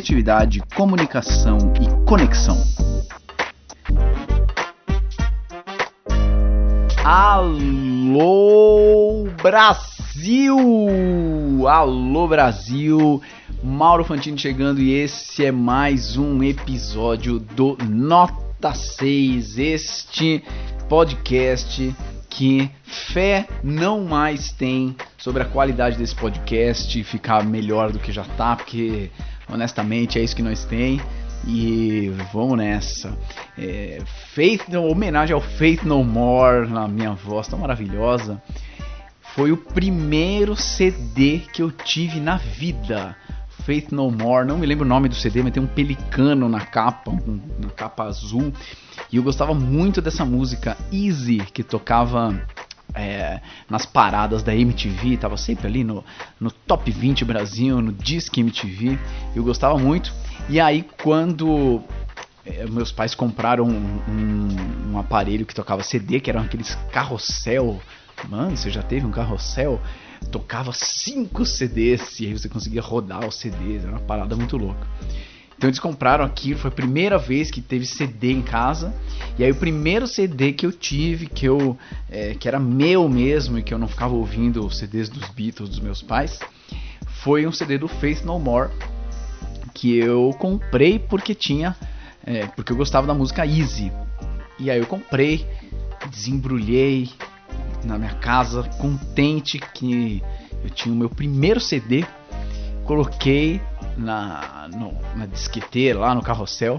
criatividade, comunicação e conexão. Alô Brasil! Alô Brasil! Mauro Fantini chegando e esse é mais um episódio do Nota 6, este podcast que fé não mais tem sobre a qualidade desse podcast ficar melhor do que já tá, porque honestamente é isso que nós tem. E vamos nessa. É, Faith, homenagem ao Faith No More, na minha voz tão maravilhosa. Foi o primeiro CD que eu tive na vida. Faith No More, não me lembro o nome do CD, mas tem um pelicano na capa, um, na capa azul. E eu gostava muito dessa música Easy, que tocava é, nas paradas da MTV, tava sempre ali no, no Top 20 Brasil, no Disque MTV. Eu gostava muito. E aí, quando é, meus pais compraram um, um, um, aparelho que tocava CD, que eram aqueles carrossel. Mano, você já teve um carrossel? Tocava cinco CDs e aí você conseguia rodar os CDs, era uma parada muito louca. Então eles compraram aquilo, foi a primeira vez que teve CD em casa. E aí o primeiro CD que eu tive, que eu é, que era meu mesmo e que eu não ficava ouvindo CDs dos Beatles dos meus pais, foi um CD do Faith No More que eu comprei porque tinha, é, porque eu gostava da música Easy. E aí eu comprei, desembrulhei na minha casa, contente que eu tinha o meu primeiro CD, coloquei na, no, na disqueteira lá no carrossel.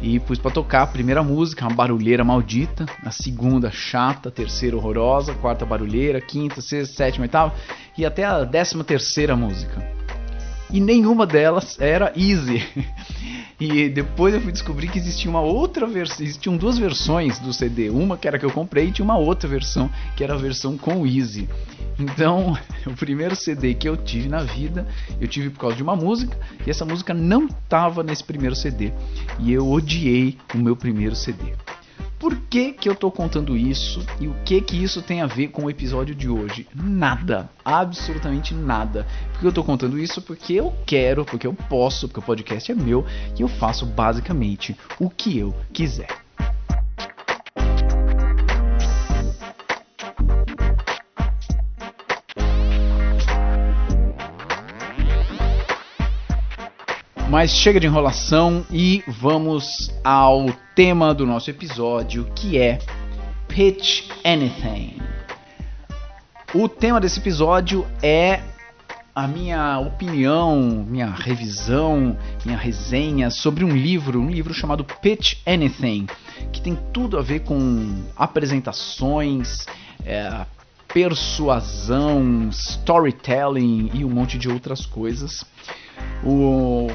E pus para tocar a primeira música, uma barulheira maldita, a segunda chata, a terceira horrorosa, a quarta barulheira, a quinta, sexta, sétima, oitava e até a décima terceira música e nenhuma delas era easy. E depois eu fui descobrir que existia uma outra versão, existiam duas versões do CD, uma que era que eu comprei e tinha uma outra versão, que era a versão com easy. Então, o primeiro CD que eu tive na vida, eu tive por causa de uma música, e essa música não estava nesse primeiro CD, e eu odiei o meu primeiro CD. Por que, que eu tô contando isso e o que que isso tem a ver com o episódio de hoje? Nada, absolutamente nada. Porque eu tô contando isso porque eu quero, porque eu posso, porque o podcast é meu e eu faço basicamente o que eu quiser. Mas chega de enrolação e vamos ao tema do nosso episódio, que é Pitch Anything. O tema desse episódio é a minha opinião, minha revisão, minha resenha sobre um livro, um livro chamado Pitch Anything, que tem tudo a ver com apresentações, é, persuasão, storytelling e um monte de outras coisas. O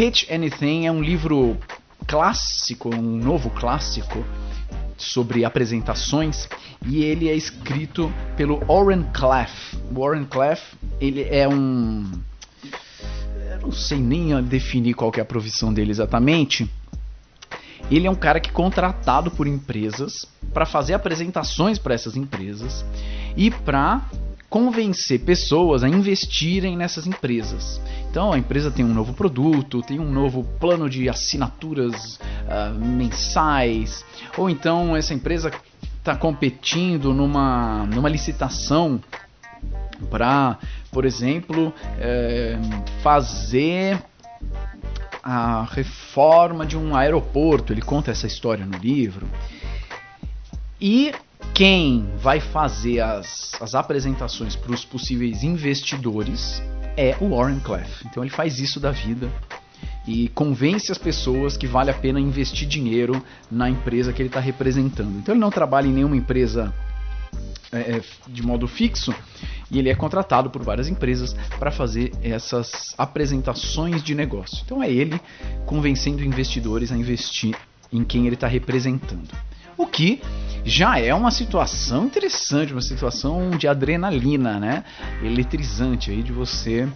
Pitch Anything é um livro clássico, um novo clássico sobre apresentações e ele é escrito pelo Warren Cleff. Warren Cleff, ele é um eu não sei nem definir qual é a profissão dele exatamente. Ele é um cara que é contratado por empresas para fazer apresentações para essas empresas e para convencer pessoas a investirem nessas empresas. Então a empresa tem um novo produto, tem um novo plano de assinaturas uh, mensais, ou então essa empresa está competindo numa, numa licitação para, por exemplo, é, fazer a reforma de um aeroporto. Ele conta essa história no livro. E quem vai fazer as, as apresentações para os possíveis investidores é o Warren Clef. Então ele faz isso da vida e convence as pessoas que vale a pena investir dinheiro na empresa que ele está representando. Então ele não trabalha em nenhuma empresa é, é, de modo fixo e ele é contratado por várias empresas para fazer essas apresentações de negócio. Então é ele convencendo investidores a investir em quem ele está representando. O que já é uma situação interessante, uma situação de adrenalina, né? Eletrizante aí de você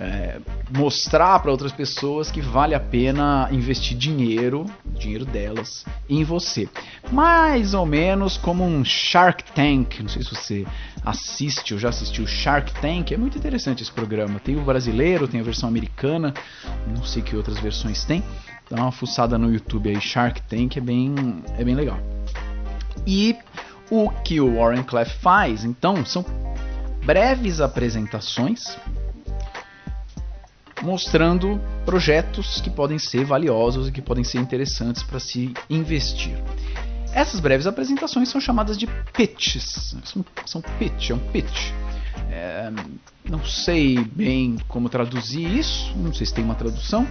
é, mostrar para outras pessoas que vale a pena investir dinheiro, dinheiro delas, em você. Mais ou menos como um Shark Tank. Não sei se você assiste ou já assistiu Shark Tank. É muito interessante esse programa. Tem o brasileiro, tem a versão americana. Não sei que outras versões tem. Dá uma fuçada no YouTube aí, Shark Tank é bem, é bem legal. E o que o Warren Clef faz, então, são breves apresentações mostrando projetos que podem ser valiosos e que podem ser interessantes para se investir. Essas breves apresentações são chamadas de pitches. São, são pitch, é um pitch. É, não sei bem como traduzir isso, não sei se tem uma tradução,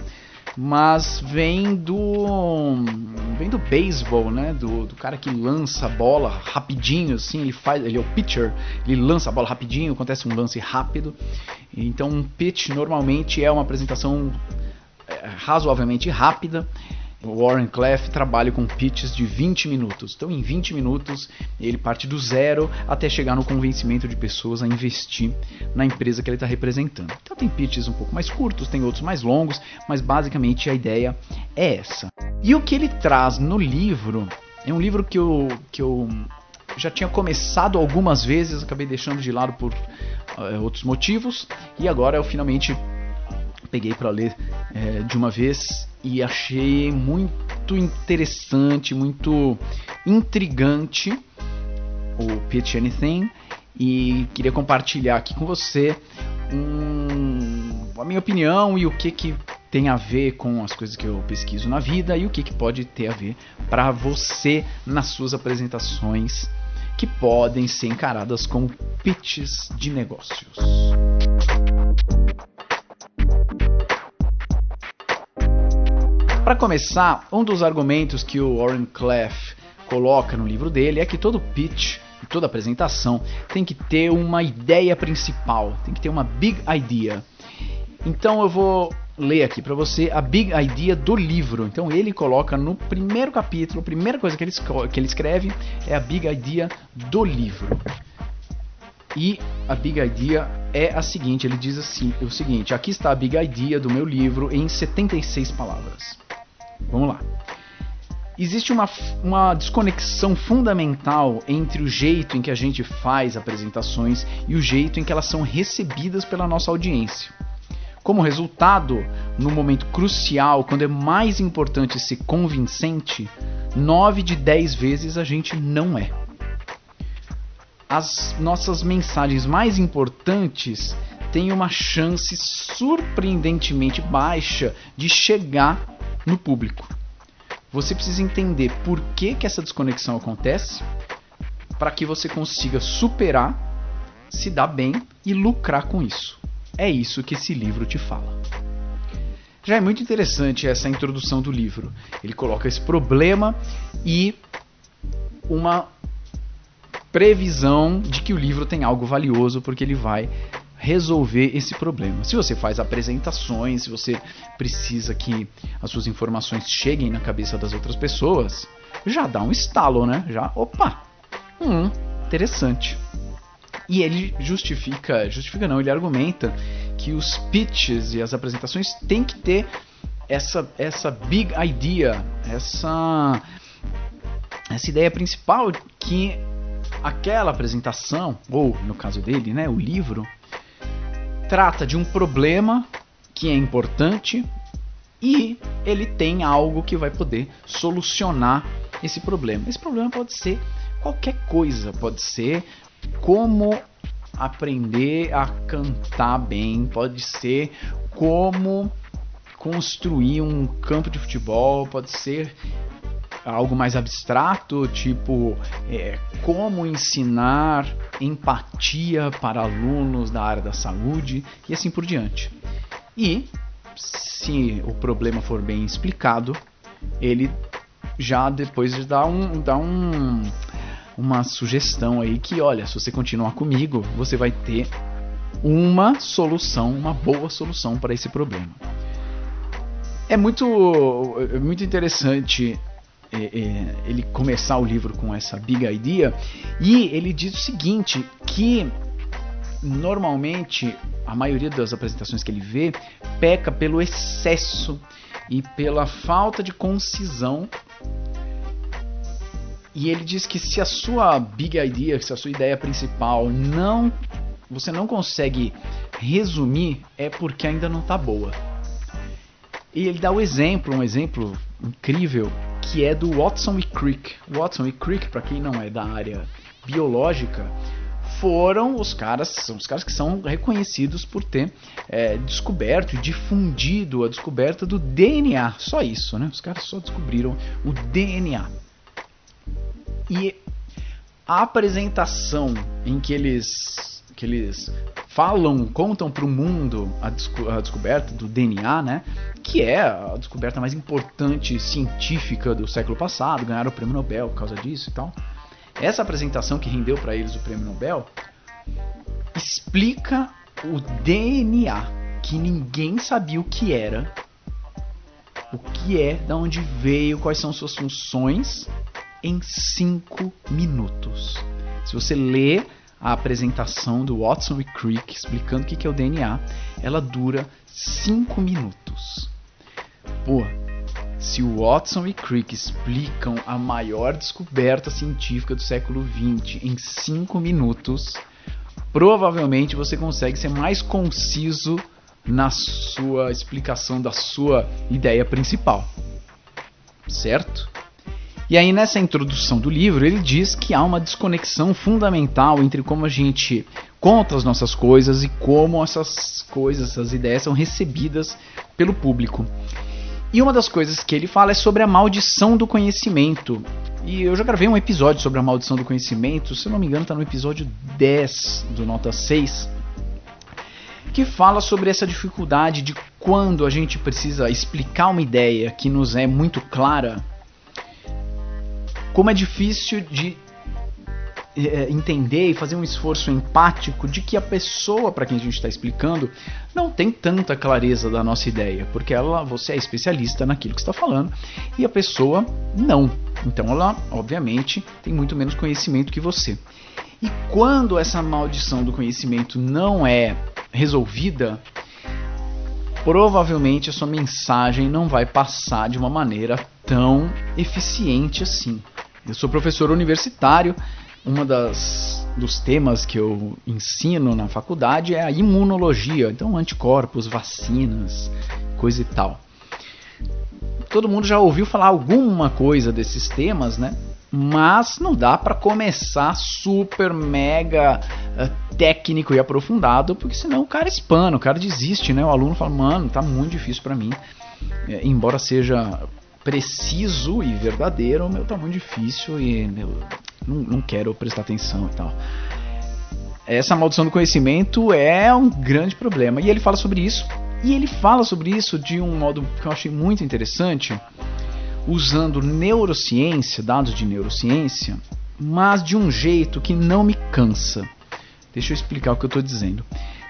mas vem do vem do beisebol, né? Do, do, cara que lança a bola rapidinho, assim, ele faz, ele é o pitcher, ele lança a bola rapidinho, acontece um lance rápido. Então um pitch normalmente é uma apresentação é, razoavelmente rápida Warren Clef trabalha com pitches de 20 minutos. Então, em 20 minutos, ele parte do zero até chegar no convencimento de pessoas a investir na empresa que ele está representando. Então, tem pitches um pouco mais curtos, tem outros mais longos, mas basicamente a ideia é essa. E o que ele traz no livro é um livro que eu, que eu já tinha começado algumas vezes, acabei deixando de lado por uh, outros motivos, e agora eu finalmente peguei para ler é, de uma vez e achei muito interessante, muito intrigante o Pitch Anything e queria compartilhar aqui com você um, a minha opinião e o que que tem a ver com as coisas que eu pesquiso na vida e o que, que pode ter a ver para você nas suas apresentações que podem ser encaradas como pitches de negócios. Para começar, um dos argumentos que o Warren Clef coloca no livro dele é que todo pitch toda apresentação tem que ter uma ideia principal, tem que ter uma big idea. Então eu vou ler aqui para você a big idea do livro. Então ele coloca no primeiro capítulo, a primeira coisa que ele, que ele escreve é a big idea do livro. E a big idea é a seguinte, ele diz assim, o seguinte, aqui está a big idea do meu livro em 76 palavras. Vamos lá. Existe uma, uma desconexão fundamental entre o jeito em que a gente faz apresentações e o jeito em que elas são recebidas pela nossa audiência. Como resultado, no momento crucial, quando é mais importante ser convincente, 9 de 10 vezes a gente não é. As nossas mensagens mais importantes têm uma chance surpreendentemente baixa de chegar no público. Você precisa entender por que, que essa desconexão acontece para que você consiga superar, se dar bem e lucrar com isso. É isso que esse livro te fala. Já é muito interessante essa introdução do livro. Ele coloca esse problema e uma previsão de que o livro tem algo valioso porque ele vai resolver esse problema. Se você faz apresentações, se você precisa que as suas informações cheguem na cabeça das outras pessoas, já dá um estalo, né? Já, opa, hum, interessante. E ele justifica, justifica não, ele argumenta que os pitches e as apresentações têm que ter essa essa big idea, essa essa ideia principal que aquela apresentação, ou no caso dele, né, o livro, trata de um problema que é importante e ele tem algo que vai poder solucionar esse problema. Esse problema pode ser qualquer coisa, pode ser como aprender a cantar bem, pode ser como construir um campo de futebol, pode ser algo mais abstrato, tipo é, como ensinar empatia para alunos da área da saúde e assim por diante. E se o problema for bem explicado, ele já depois dá um, dá um uma sugestão aí que, olha, se você continuar comigo, você vai ter uma solução, uma boa solução para esse problema. É muito, é muito interessante ele começar o livro com essa big idea e ele diz o seguinte que normalmente a maioria das apresentações que ele vê peca pelo excesso e pela falta de concisão e ele diz que se a sua big idea, se a sua ideia principal não você não consegue resumir, é porque ainda não está boa. E ele dá o exemplo, um exemplo incrível, que é do Watson e Crick. Watson e Crick, para quem não é da área biológica, foram os caras, são os caras que são reconhecidos por ter é, descoberto e difundido a descoberta do DNA. Só isso, né? Os caras só descobriram o DNA. E a apresentação em que eles que eles falam, contam para o mundo a, desco a, descoberta do DNA, né? Que é a descoberta mais importante científica do século passado, ganharam o prêmio Nobel por causa disso e tal. Essa apresentação que rendeu para eles o prêmio Nobel explica o DNA que ninguém sabia o que era, o que é, de onde veio, quais são suas funções em 5 minutos. Se você lê a apresentação do Watson e Crick explicando o que é o DNA, ela dura 5 minutos. Pô, se o Watson e Crick explicam a maior descoberta científica do século XX em 5 minutos, provavelmente você consegue ser mais conciso na sua explicação da sua ideia principal. Certo? E aí, nessa introdução do livro, ele diz que há uma desconexão fundamental entre como a gente conta as nossas coisas e como essas coisas, essas ideias são recebidas pelo público. E uma das coisas que ele fala é sobre a maldição do conhecimento. E eu já gravei um episódio sobre a maldição do conhecimento, se não me engano, está no episódio 10 do Nota 6, que fala sobre essa dificuldade de quando a gente precisa explicar uma ideia que nos é muito clara como é difícil de é, entender e fazer um esforço empático de que a pessoa para quem a gente está explicando não tem tanta clareza da nossa ideia, porque ela, você é especialista naquilo que está falando e a pessoa não. Então ela, obviamente, tem muito menos conhecimento que você. E quando essa maldição do conhecimento não é resolvida, provavelmente a sua mensagem não vai passar de uma maneira tão eficiente assim. Eu sou professor universitário. Uma das dos temas que eu ensino na faculdade é a imunologia, então anticorpos, vacinas, coisa e tal. Todo mundo já ouviu falar alguma coisa desses temas, né? Mas não dá para começar super mega uh, técnico e aprofundado, porque senão o cara espana, o cara desiste, né? O aluno fala: "Mano, tá muito difícil para mim". É, embora seja preciso e verdadeiro, meu tá muito difícil e meu, não, não quero prestar atenção e tal. Essa maldição do conhecimento é um grande problema. E ele fala sobre isso. E ele fala sobre isso de um modo que eu achei muito interessante, usando neurociência, dados de neurociência, mas de um jeito que não me cansa. Deixa eu explicar o que eu estou dizendo.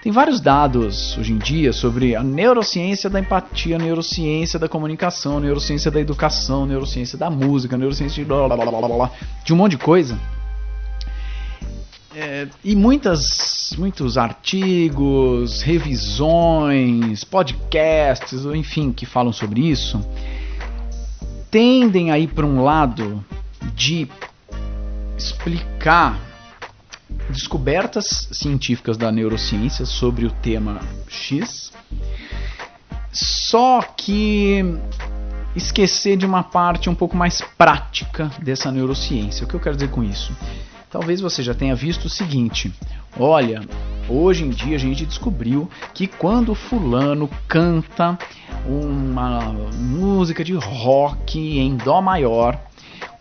Tem vários dados hoje em dia sobre a neurociência da empatia, a neurociência da comunicação, a neurociência da educação, a neurociência da música, a neurociência de, blá, blá, blá, de um monte de coisa. É, e muitas, muitos artigos, revisões, podcasts, enfim, que falam sobre isso, tendem a ir para um lado de explicar descobertas científicas da neurociência sobre o tema X, só que esquecer de uma parte um pouco mais prática dessa neurociência. O que eu quero dizer com isso? Talvez você já tenha visto o seguinte: olha, hoje em dia a gente descobriu que quando fulano canta uma música de rock em dó maior,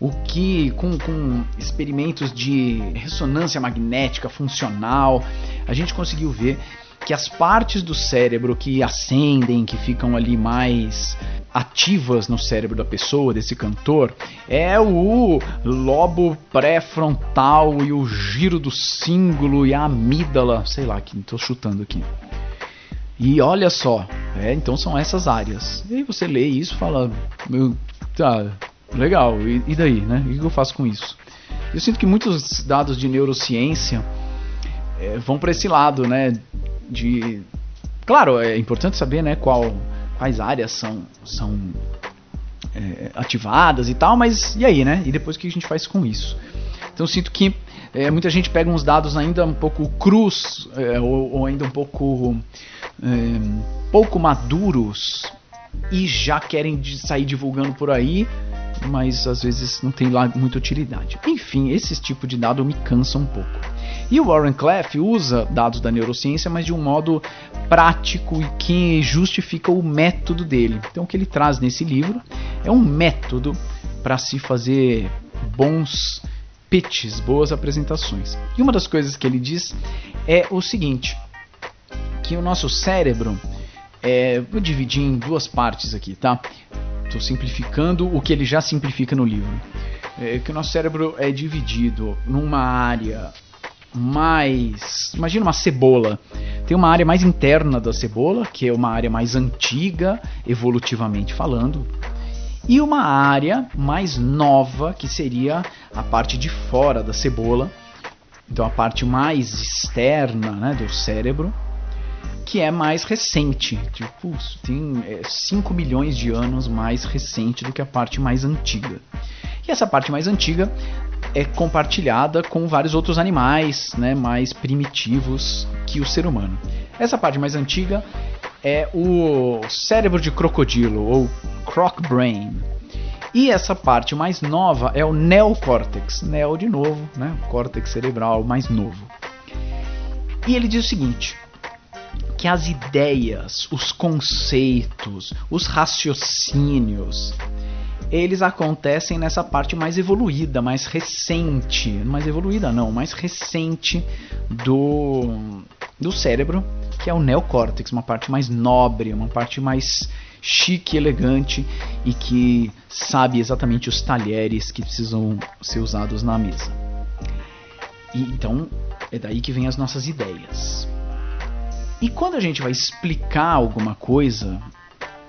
o que com, com experimentos de ressonância magnética funcional, a gente conseguiu ver que as partes do cérebro que acendem, que ficam ali mais ativas no cérebro da pessoa, desse cantor, é o lobo pré-frontal e o giro do símbolo e a amígdala, sei lá, que estou chutando aqui. E olha só, é, então são essas áreas. E aí você lê isso e fala, meu, tá, legal, e, e daí, né? O que eu faço com isso? Eu sinto que muitos dados de neurociência é, vão para esse lado, né? De, claro, é importante saber, né? Qual, quais áreas são, são é, ativadas e tal, mas e aí, né? E depois o que a gente faz com isso? Então sinto que é, muita gente pega uns dados ainda um pouco crus é, ou, ou, ainda um pouco é, pouco maduros e já querem sair divulgando por aí, mas às vezes não tem lá muita utilidade. Enfim, esse tipo de dado me cansa um pouco. E o Warren Cleff usa dados da neurociência, mas de um modo prático e que justifica o método dele. Então, o que ele traz nesse livro é um método para se fazer bons pitches, boas apresentações. E uma das coisas que ele diz é o seguinte: que o nosso cérebro, é, vou dividir em duas partes aqui, tá? Estou simplificando o que ele já simplifica no livro. É que o nosso cérebro é dividido numa área mais. Imagina uma cebola. Tem uma área mais interna da cebola, que é uma área mais antiga, evolutivamente falando, e uma área mais nova, que seria a parte de fora da cebola, então a parte mais externa né, do cérebro, que é mais recente, tipo, tem 5 é, milhões de anos mais recente do que a parte mais antiga. E essa parte mais antiga é compartilhada com vários outros animais né, mais primitivos que o ser humano. Essa parte mais antiga é o cérebro de crocodilo, ou croc brain. E essa parte mais nova é o neocórtex, neo de novo, né, córtex cerebral mais novo. E ele diz o seguinte: que as ideias, os conceitos, os raciocínios, eles acontecem nessa parte mais evoluída, mais recente, mais evoluída não, mais recente do, do cérebro, que é o neocórtex, uma parte mais nobre, uma parte mais chique, elegante e que sabe exatamente os talheres que precisam ser usados na mesa. E então é daí que vem as nossas ideias. E quando a gente vai explicar alguma coisa,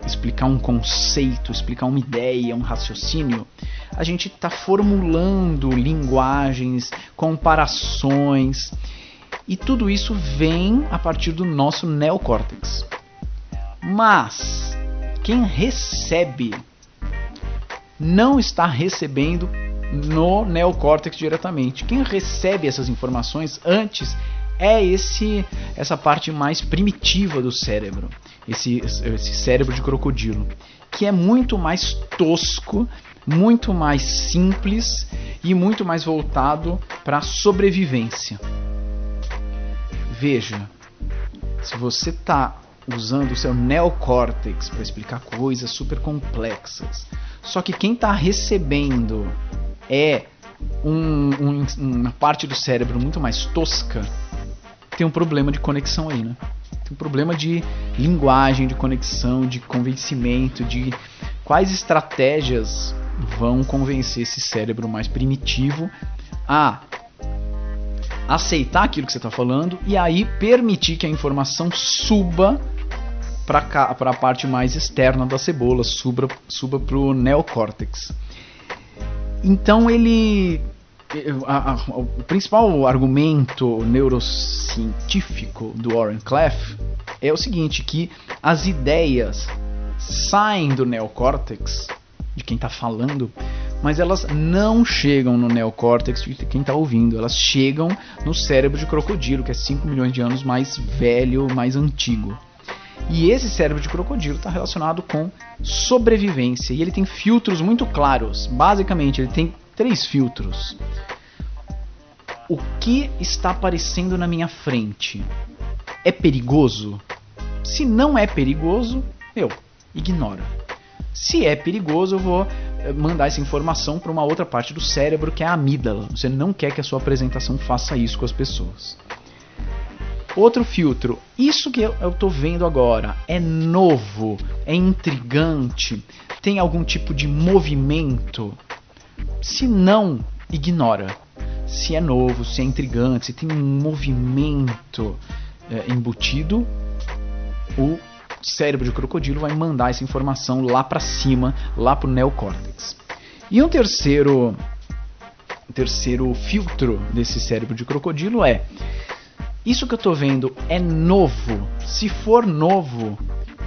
explicar um conceito, explicar uma ideia, um raciocínio, a gente está formulando linguagens, comparações, e tudo isso vem a partir do nosso neocórtex. Mas quem recebe não está recebendo no neocórtex diretamente. Quem recebe essas informações antes é esse essa parte mais primitiva do cérebro esse, esse cérebro de crocodilo, que é muito mais tosco, muito mais simples e muito mais voltado para a sobrevivência. Veja, se você está usando o seu neocórtex para explicar coisas super complexas, só que quem está recebendo é um, um, uma parte do cérebro muito mais tosca, tem um problema de conexão aí, né? Tem um problema de linguagem, de conexão, de convencimento, de quais estratégias vão convencer esse cérebro mais primitivo a aceitar aquilo que você está falando e aí permitir que a informação suba para a parte mais externa da cebola, suba, suba para o neocórtex. Então ele a, a, o principal argumento neurocientífico do Warren Cleff é o seguinte, que as ideias saem do neocórtex de quem está falando, mas elas não chegam no neocórtex de quem está ouvindo, elas chegam no cérebro de crocodilo, que é 5 milhões de anos mais velho, mais antigo. E esse cérebro de crocodilo está relacionado com sobrevivência e ele tem filtros muito claros. Basicamente, ele tem três filtros. O que está aparecendo na minha frente é perigoso? Se não é perigoso, eu ignoro. Se é perigoso, eu vou eh, mandar essa informação para uma outra parte do cérebro que é a amígdala. Você não quer que a sua apresentação faça isso com as pessoas. Outro filtro, isso que eu estou vendo agora é novo, é intrigante, tem algum tipo de movimento? Se não, ignora. Se é novo, se é intrigante, se tem um movimento é, embutido, o cérebro de crocodilo vai mandar essa informação lá para cima, lá para o neocórtex. E um terceiro, terceiro filtro desse cérebro de crocodilo é isso que eu estou vendo é novo. Se for novo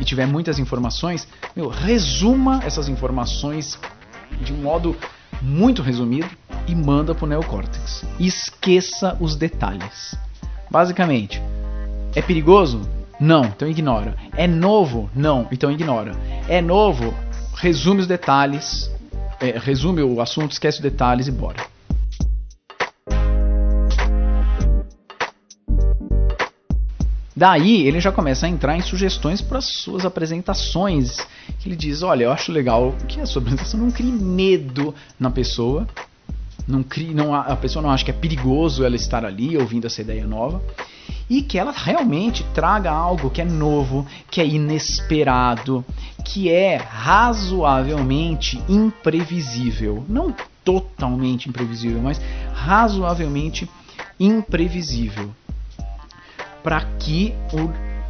e tiver muitas informações, meu, resuma essas informações de um modo muito resumido e manda para o neocórtex. Esqueça os detalhes. Basicamente, é perigoso? Não, então ignora. É novo? Não, então ignora. É novo? Resume os detalhes, é, resume o assunto, esquece os detalhes e bora. Daí ele já começa a entrar em sugestões para suas apresentações. Ele diz: Olha, eu acho legal que a sua apresentação não crie medo na pessoa. Não crie, não, a pessoa não acha que é perigoso ela estar ali ouvindo essa ideia nova. E que ela realmente traga algo que é novo, que é inesperado, que é razoavelmente imprevisível. Não totalmente imprevisível, mas razoavelmente imprevisível para que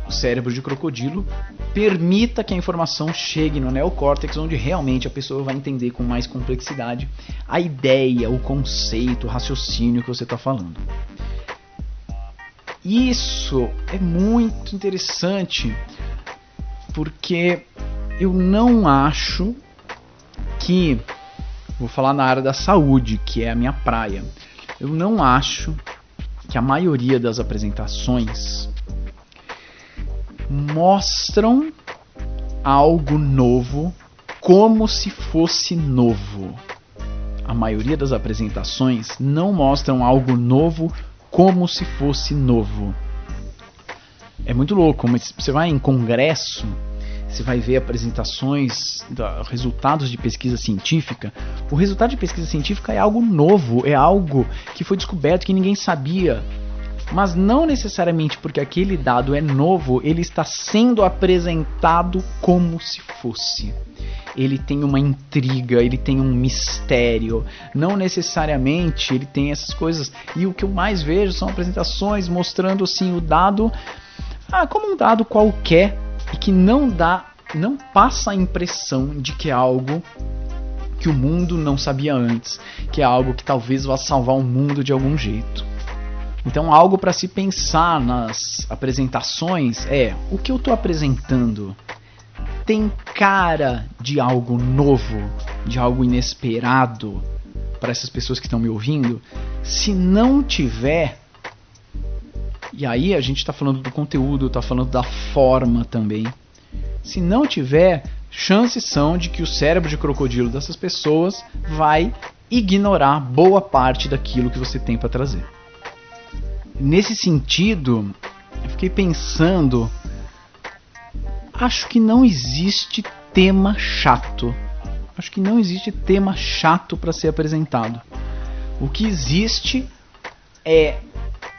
o cérebro de crocodilo permita que a informação chegue no neocórtex, onde realmente a pessoa vai entender com mais complexidade a ideia, o conceito, o raciocínio que você está falando. Isso é muito interessante porque eu não acho que vou falar na área da saúde, que é a minha praia. Eu não acho que a maioria das apresentações mostram algo novo como se fosse novo. A maioria das apresentações não mostram algo novo como se fosse novo. É muito louco, mas você vai em congresso você vai ver apresentações, resultados de pesquisa científica. O resultado de pesquisa científica é algo novo, é algo que foi descoberto que ninguém sabia. Mas não necessariamente porque aquele dado é novo, ele está sendo apresentado como se fosse. Ele tem uma intriga, ele tem um mistério. Não necessariamente ele tem essas coisas. E o que eu mais vejo são apresentações mostrando assim o dado ah, como um dado qualquer e que não dá, não passa a impressão de que é algo que o mundo não sabia antes, que é algo que talvez vá salvar o mundo de algum jeito. Então, algo para se pensar nas apresentações é: o que eu estou apresentando tem cara de algo novo, de algo inesperado para essas pessoas que estão me ouvindo? Se não tiver, e aí a gente está falando do conteúdo, está falando da forma também. Se não tiver, chances são de que o cérebro de crocodilo dessas pessoas vai ignorar boa parte daquilo que você tem para trazer. Nesse sentido, eu fiquei pensando, acho que não existe tema chato. Acho que não existe tema chato para ser apresentado. O que existe é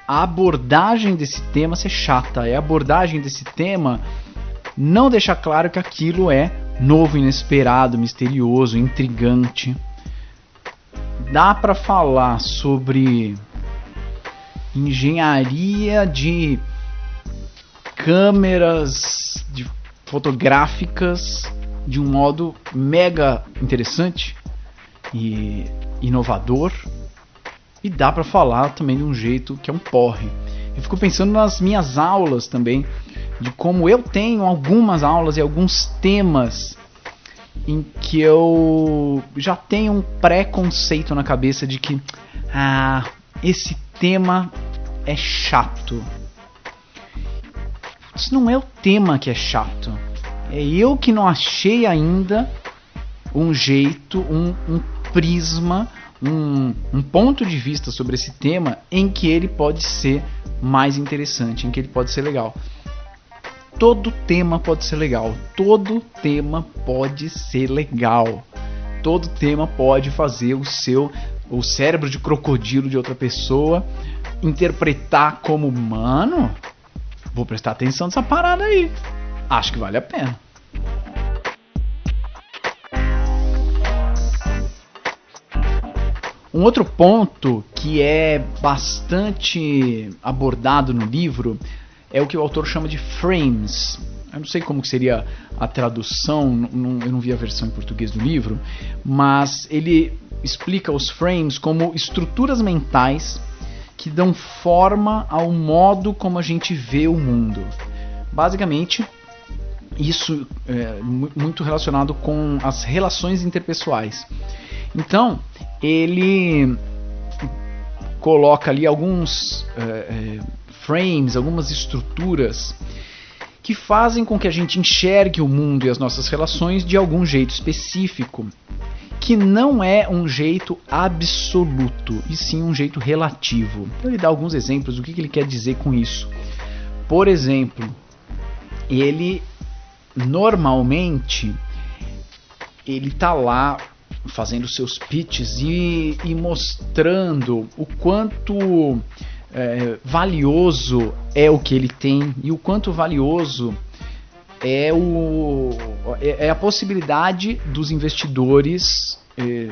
a abordagem desse tema ser chata. É a abordagem desse tema não deixar claro que aquilo é novo, inesperado, misterioso, intrigante. Dá para falar sobre engenharia de câmeras de fotográficas de um modo mega interessante e inovador e dá para falar também de um jeito que é um porre. Eu fico pensando nas minhas aulas também, de como eu tenho algumas aulas e alguns temas em que eu já tenho um preconceito na cabeça de que ah, esse tema é chato. Isso não é o tema que é chato. É eu que não achei ainda um jeito, um, um prisma um, um ponto de vista sobre esse tema em que ele pode ser mais interessante, em que ele pode ser legal. Todo tema pode ser legal, todo tema pode ser legal. todo tema pode fazer o seu o cérebro de crocodilo de outra pessoa interpretar como humano. Vou prestar atenção nessa parada aí. Acho que vale a pena. Um outro ponto que é bastante abordado no livro é o que o autor chama de frames. Eu não sei como seria a tradução, eu não vi a versão em português do livro, mas ele explica os frames como estruturas mentais que dão forma ao modo como a gente vê o mundo. Basicamente, isso é muito relacionado com as relações interpessoais. Então, ele coloca ali alguns é, frames, algumas estruturas que fazem com que a gente enxergue o mundo e as nossas relações de algum jeito específico, que não é um jeito absoluto, e sim um jeito relativo. Ele dá alguns exemplos do que ele quer dizer com isso. Por exemplo, ele normalmente ele tá lá fazendo seus pitches e, e mostrando o quanto é, valioso é o que ele tem e o quanto valioso é, o, é, é a possibilidade dos investidores é,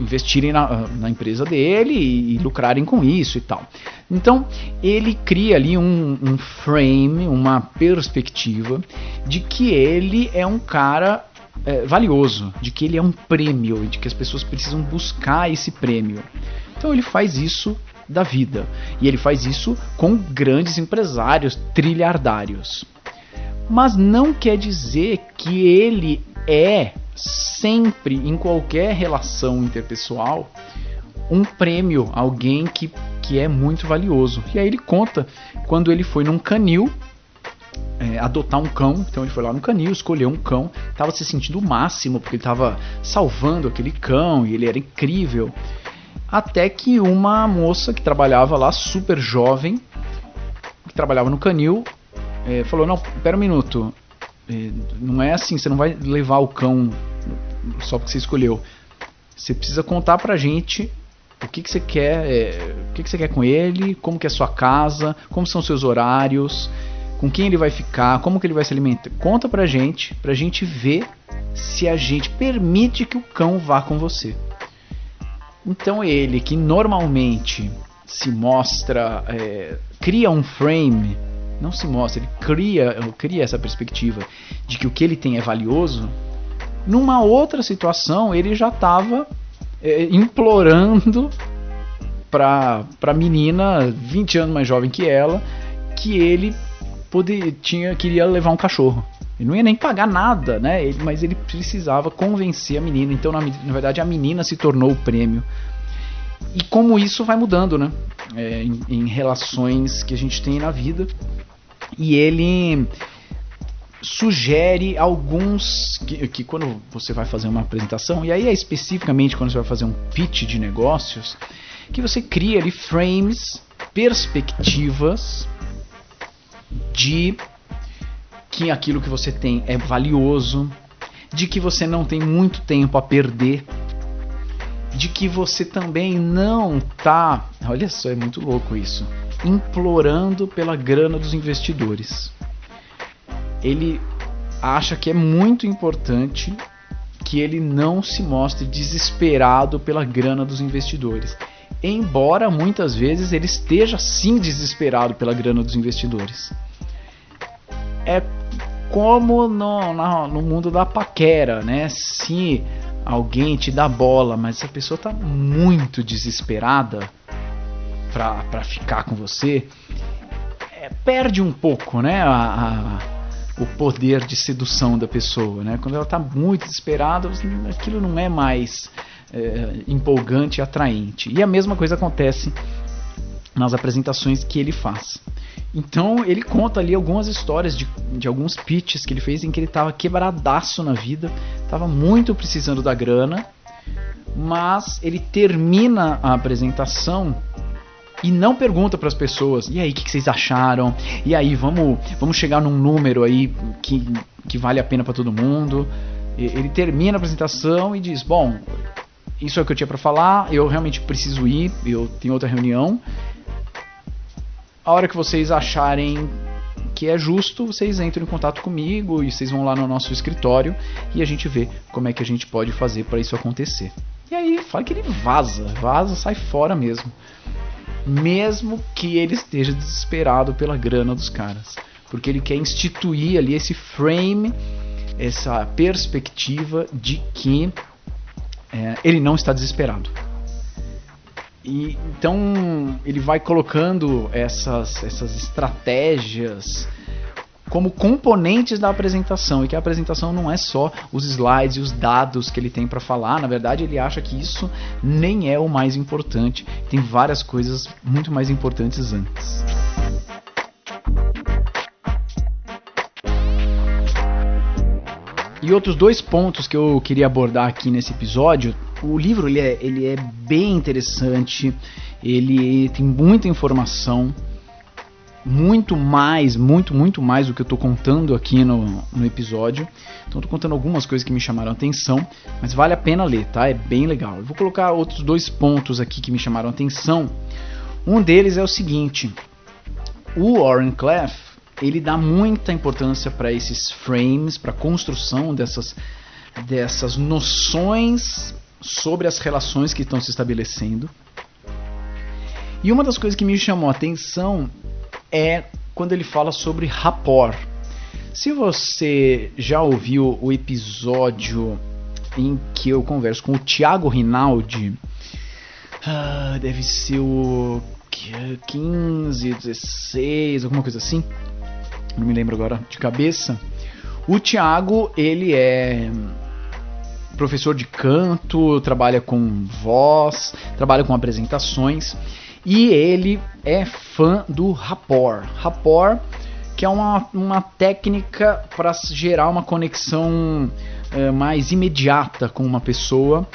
investirem na, na, empresa dele e, e, lucrarem com isso e tal. Então ele cria ali um, um frame, uma perspectiva de que ele é um cara é, valioso, de que ele é um prêmio, de que as pessoas precisam buscar esse prêmio. Então ele faz isso da vida e ele faz isso com grandes empresários trilhardários. Mas não quer dizer que ele é sempre, em qualquer relação interpessoal, um prêmio, alguém que, que é muito valioso. E aí ele conta quando ele foi num canil é, adotar um cão. Então ele foi lá no canil, escolheu um cão, estava se sentindo o máximo porque ele estava salvando aquele cão e ele era incrível. Até que uma moça que trabalhava lá, super jovem, que trabalhava no canil, é, falou: Não, pera um minuto, é, não é assim, você não vai levar o cão só porque você escolheu. Você precisa contar pra gente o que, que você quer, é, o que, que você quer com ele, como que é a sua casa, como são seus horários com quem ele vai ficar, como que ele vai se alimentar. Conta pra gente, pra gente ver se a gente permite que o cão vá com você. Então ele que normalmente se mostra, é, cria um frame, não se mostra, ele cria, cria essa perspectiva de que o que ele tem é valioso. Numa outra situação ele já estava é, implorando para a menina 20 anos mais jovem que ela que ele poder, tinha, queria levar um cachorro. Ele não ia nem pagar nada, né? Ele, mas ele precisava convencer a menina. Então, na, na, verdade, a menina se tornou o prêmio. E como isso vai mudando, né? É, em, em, relações que a gente tem na vida. E ele sugere alguns que, que quando você vai fazer uma apresentação, e aí é especificamente quando você vai fazer um pitch de negócios, que você cria ali frames, perspectivas de que aquilo que você tem é valioso, de que você não tem muito tempo a perder, de que você também não tá, olha só, é muito louco isso, implorando pela grana dos investidores. Ele acha que é muito importante que ele não se mostre desesperado pela grana dos investidores. Embora muitas vezes ele esteja sim desesperado pela grana dos investidores é como no, no, no mundo da paquera, né? Se alguém te dá bola, mas a pessoa tá muito desesperada pra, pra ficar com você, é, perde um pouco, né? A, a, o poder de sedução da pessoa, né? Quando ela tá muito desesperada, aquilo não é mais é, empolgante e atraente. E a mesma coisa acontece nas apresentações que ele faz. Então ele conta ali algumas histórias de, de alguns pitches que ele fez em que ele estava quebradaço na vida, estava muito precisando da grana, mas ele termina a apresentação e não pergunta para as pessoas: e aí, o que, que, vocês acharam? E aí, vamos, vamos chegar num número aí que, que vale a pena para todo mundo. Ele termina a apresentação e diz: Bom, isso é o que eu tinha para falar, eu realmente preciso ir, eu tenho outra reunião. A hora que vocês acharem que é justo, vocês entram em contato comigo e vocês vão lá no nosso escritório e a gente vê como é que a gente pode fazer para isso acontecer. E aí, fala que ele vaza, vaza, sai fora mesmo. Mesmo que ele esteja desesperado pela grana dos caras. Porque ele quer instituir ali esse frame, essa perspectiva de que é, ele não está desesperado. E, então ele vai colocando essas, essas estratégias como componentes da apresentação e que a apresentação não é só os slides e os dados que ele tem para falar. Na verdade, ele acha que isso nem é o mais importante. Tem várias coisas muito mais importantes antes. E outros dois pontos que eu queria abordar aqui nesse episódio. O livro ele é, ele é bem interessante, ele tem muita informação, muito mais, muito, muito mais do que eu estou contando aqui no, no episódio. Então estou contando algumas coisas que me chamaram atenção, mas vale a pena ler, tá? É bem legal. Eu vou colocar outros dois pontos aqui que me chamaram atenção. Um deles é o seguinte: o Warren Clef ele dá muita importância para esses frames, para a construção dessas, dessas noções sobre as relações que estão se estabelecendo. E uma das coisas que me chamou a atenção é quando ele fala sobre rapport. Se você já ouviu o episódio em que eu converso com o Thiago Rinaldi, ah, deve ser o 15, 16, alguma coisa assim não me lembro agora de cabeça. O Thiago, ele é professor de canto, trabalha com voz, trabalha com apresentações e ele é fã do rapport. Rapport, que é uma, uma técnica para gerar uma conexão é, mais imediata com uma pessoa,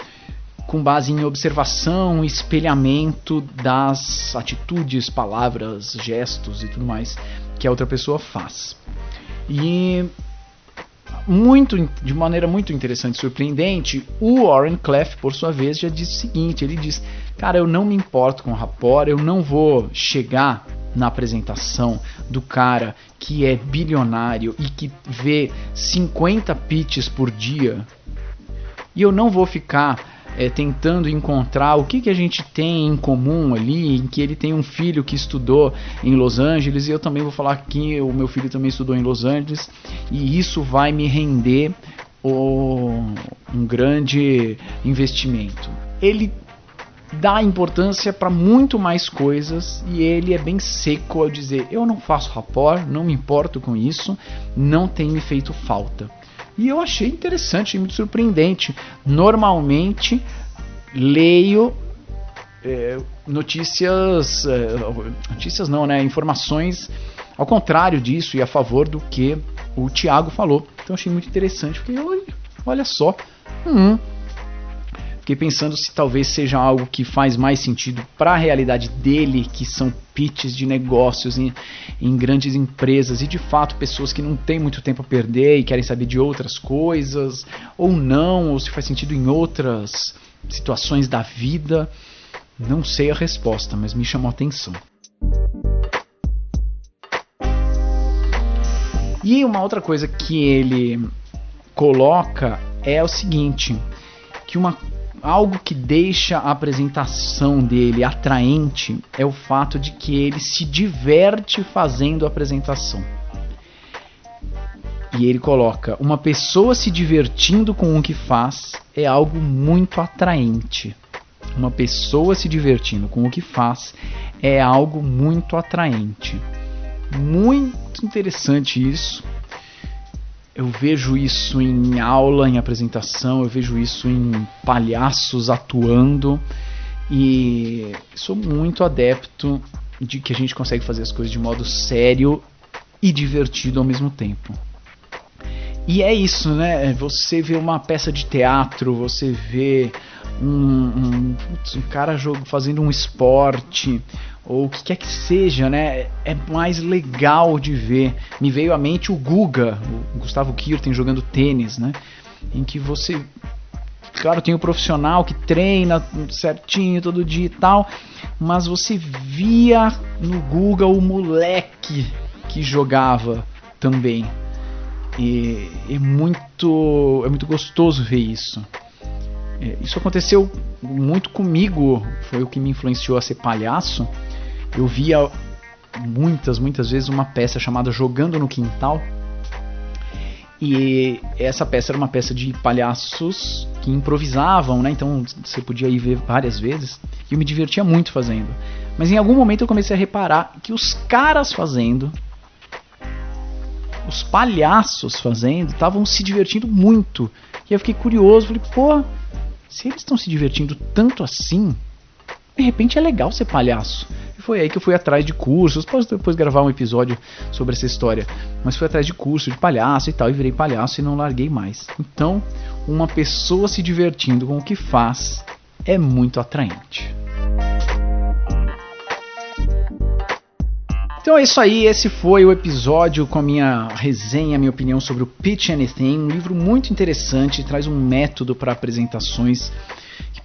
com base em observação, espelhamento das atitudes, palavras, gestos e tudo mais que a outra pessoa faz. E muito, de maneira muito interessante e surpreendente, o Warren Clef, por sua vez, já disse o seguinte: ele diz, cara, eu não me importo com o rapport, eu não vou chegar na apresentação do cara que é bilionário e que vê 50 pitches por dia e eu não vou ficar é, tentando encontrar o que, que a gente tem em comum ali, em que ele tem um filho que estudou em Los Angeles e eu também vou falar que o meu filho também estudou em Los Angeles e isso vai me render o, um grande investimento. Ele dá importância para muito mais coisas e ele é bem seco ao dizer: eu não faço rapport, não me importo com isso, não tem me feito falta. E eu achei interessante muito surpreendente. Normalmente leio é, notícias, é, notícias não, né? Informações ao contrário disso e a favor do que o Thiago falou. Então achei muito interessante, porque olha, olha só, hum, Fiquei pensando se talvez seja algo que faz mais sentido para a realidade dele, que são pitches de negócios em, em, grandes empresas e de fato pessoas que não têm muito tempo a perder e querem saber de outras coisas, ou não, ou se faz sentido em outras situações da vida. Não sei a resposta, mas me chamou a atenção. E uma outra coisa que ele coloca é o seguinte, que uma algo que deixa a apresentação dele atraente é o fato de que ele se diverte fazendo a apresentação. E ele coloca: uma pessoa se divertindo com o que faz é algo muito atraente. Uma pessoa se divertindo com o que faz é algo muito atraente. Muito interessante isso eu vejo isso em aula, em apresentação, eu vejo isso em palhaços atuando e sou muito adepto de que a gente consegue fazer as coisas de modo sério e divertido ao mesmo tempo. E é isso, né? Você vê uma peça de teatro, você vê um, um, um cara fazendo um esporte, ou o que quer que seja, né? É mais legal de ver. Me veio à mente o Guga, o Gustavo Kirten jogando tênis, né? em que você claro, tem o profissional que treina certinho todo dia e tal, mas você via no Google o moleque que jogava também. E é muito, é muito gostoso ver isso. É, isso aconteceu muito comigo, foi o que me influenciou a ser palhaço. Eu via muitas, muitas vezes uma peça chamada Jogando no Quintal. E essa peça era uma peça de palhaços que improvisavam, né? Então você podia ir ver várias vezes. E eu me divertia muito fazendo. Mas em algum momento eu comecei a reparar que os caras fazendo, os palhaços fazendo, estavam se divertindo muito. E eu fiquei curioso, falei, pô, se eles estão se divertindo tanto assim, de repente é legal ser palhaço. E foi aí que eu fui atrás de cursos. Posso depois gravar um episódio sobre essa história. Mas fui atrás de curso de palhaço e tal. E virei palhaço e não larguei mais. Então, uma pessoa se divertindo com o que faz é muito atraente. Então é isso aí, esse foi o episódio com a minha resenha, minha opinião sobre o Pitch Anything, um livro muito interessante, traz um método para apresentações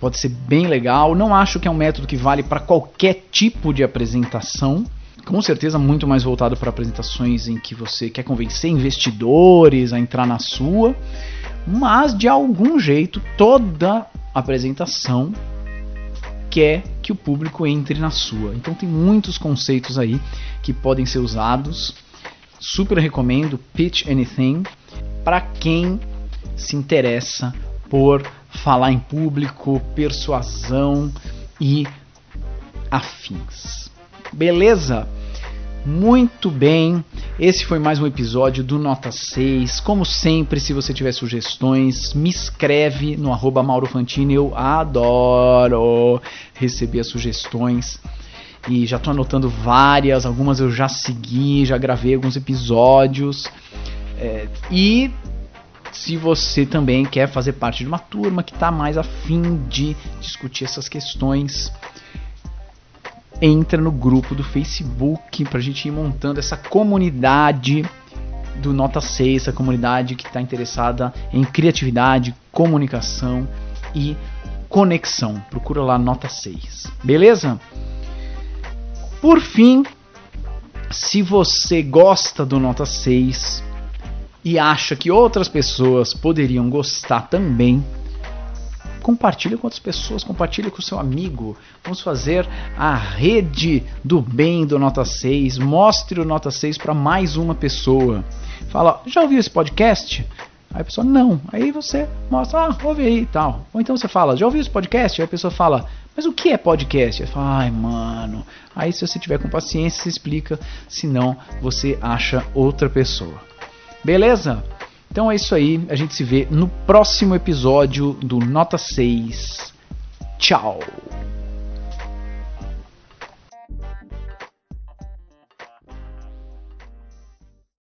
pode ser bem legal. Não acho que é um método que vale para qualquer tipo de apresentação. Com certeza muito mais voltado para apresentações em que você quer convencer investidores a entrar na sua, mas de algum jeito toda apresentação quer que o público entre na sua. Então tem muitos conceitos aí que podem ser usados. Super recomendo Pitch Anything para quem se interessa por falar em público, persuasão e afins. Beleza? Muito bem, esse foi mais um episódio do Nota 6. Como sempre, se você tiver sugestões, me escreve no arroba Mauro Fantini. Eu adoro receber as sugestões. E já estou anotando várias, algumas eu já segui, já gravei alguns episódios. É, e se você também quer fazer parte de uma turma que está mais afim de discutir essas questões, entra no grupo do Facebook para a gente ir montando essa comunidade do Nota 6, essa comunidade que está interessada em criatividade, comunicação e conexão. Procura lá Nota 6, beleza? Por fim, se você gosta do Nota 6 e acha que outras pessoas poderiam gostar também, compartilhe com outras pessoas, compartilhe com seu amigo. Vamos fazer a rede do bem do Nota 6. Mostre o Nota 6 para mais uma pessoa. Fala, já ouviu esse podcast? Aí a pessoa, não. Aí você mostra, ah, ouve aí e tal. Ou então você fala, já ouviu esse podcast? Aí a pessoa fala, mas o que é podcast? Aí fala, ai mano. Aí se você tiver com paciência, você explica. Senão, você acha outra pessoa. Beleza? Então é isso aí, a gente se vê no próximo episódio do Nota 6. Tchau!